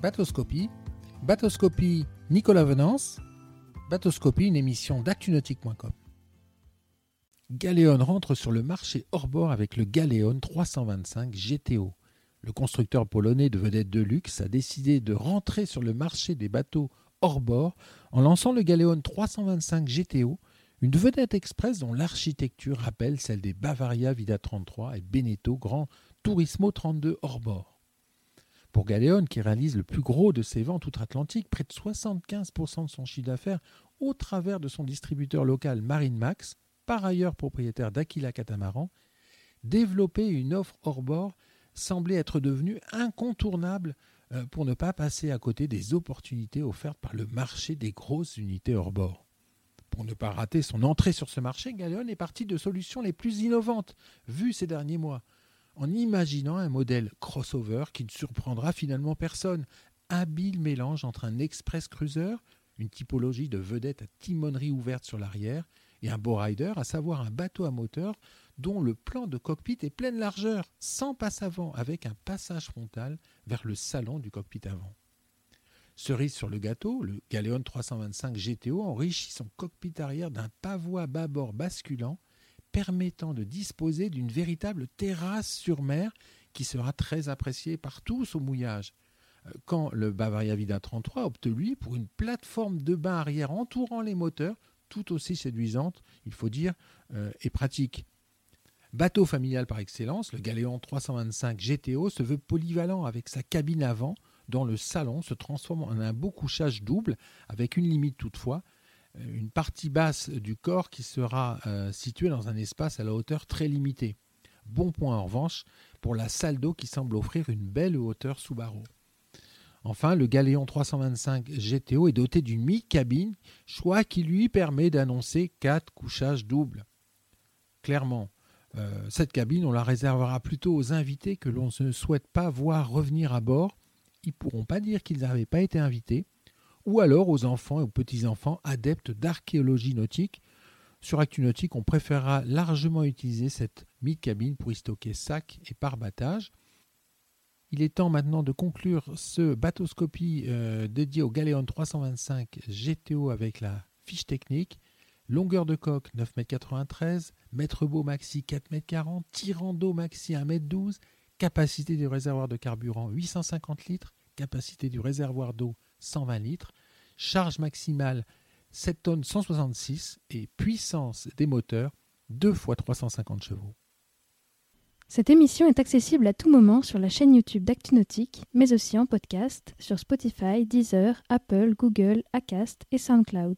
Batoscopie. Batoscopie, Nicolas Venance. Batoscopie, une émission d'actunautique.com. Galéon rentre sur le marché hors bord avec le Galéon 325 GTO. Le constructeur polonais de vedettes de luxe a décidé de rentrer sur le marché des bateaux hors bord en lançant le Galéon 325 GTO, une vedette express dont l'architecture rappelle celle des Bavaria Vida 33 et Beneteau Grand Turismo 32 hors bord. Pour Galéon, qui réalise le plus gros de ses ventes outre-Atlantique, près de 75% de son chiffre d'affaires au travers de son distributeur local Marine Max, par ailleurs propriétaire d'Aquila Catamaran, développer une offre hors bord semblait être devenue incontournable euh, pour ne pas passer à côté des opportunités offertes par le marché des grosses unités hors bord. Pour ne pas rater son entrée sur ce marché, Galéon est parti de solutions les plus innovantes vues ces derniers mois, en imaginant un modèle crossover qui ne surprendra finalement personne. Habile mélange entre un express cruiser, une typologie de vedette à timonerie ouverte sur l'arrière, et un beau rider, à savoir un bateau à moteur dont le plan de cockpit est pleine largeur, sans passe avant, avec un passage frontal vers le salon du cockpit avant. Cerise sur le gâteau, le Galéon 325 GTO enrichit son cockpit arrière d'un pavois bâbord basculant permettant de disposer d'une véritable terrasse sur mer qui sera très appréciée par tous au mouillage. Euh, quand le Bavaria Vida 33 opte lui pour une plateforme de bain arrière entourant les moteurs, tout aussi séduisante, il faut dire, euh, et pratique. Bateau familial par excellence, le Galéon 325 GTO se veut polyvalent avec sa cabine avant, dont le salon se transforme en un beau couchage double, avec une limite toutefois, une partie basse du corps qui sera euh, située dans un espace à la hauteur très limitée. Bon point en revanche pour la salle d'eau qui semble offrir une belle hauteur sous barreau. Enfin, le Galéon 325 GTO est doté d'une mi-cabine, choix qui lui permet d'annoncer quatre couchages doubles. Clairement, euh, cette cabine, on la réservera plutôt aux invités que l'on ne souhaite pas voir revenir à bord. Ils ne pourront pas dire qu'ils n'avaient pas été invités ou alors aux enfants et aux petits-enfants adeptes d'archéologie nautique. Sur ActuNautique, on préférera largement utiliser cette mid-cabine pour y stocker sacs et parbattage. Il est temps maintenant de conclure ce bateauscopie euh, dédié au Galéon 325 GTO avec la fiche technique. Longueur de coque 9,93 m, mètre beau maxi 4,40 m, tirant d'eau maxi 1,12 m, capacité du réservoir de carburant 850 litres, capacité du réservoir d'eau 120 litres, charge maximale 7 tonnes 166 et puissance des moteurs 2 fois 350 chevaux. Cette émission est accessible à tout moment sur la chaîne YouTube d'ActuNautique, mais aussi en podcast sur Spotify, Deezer, Apple, Google, Acast et SoundCloud.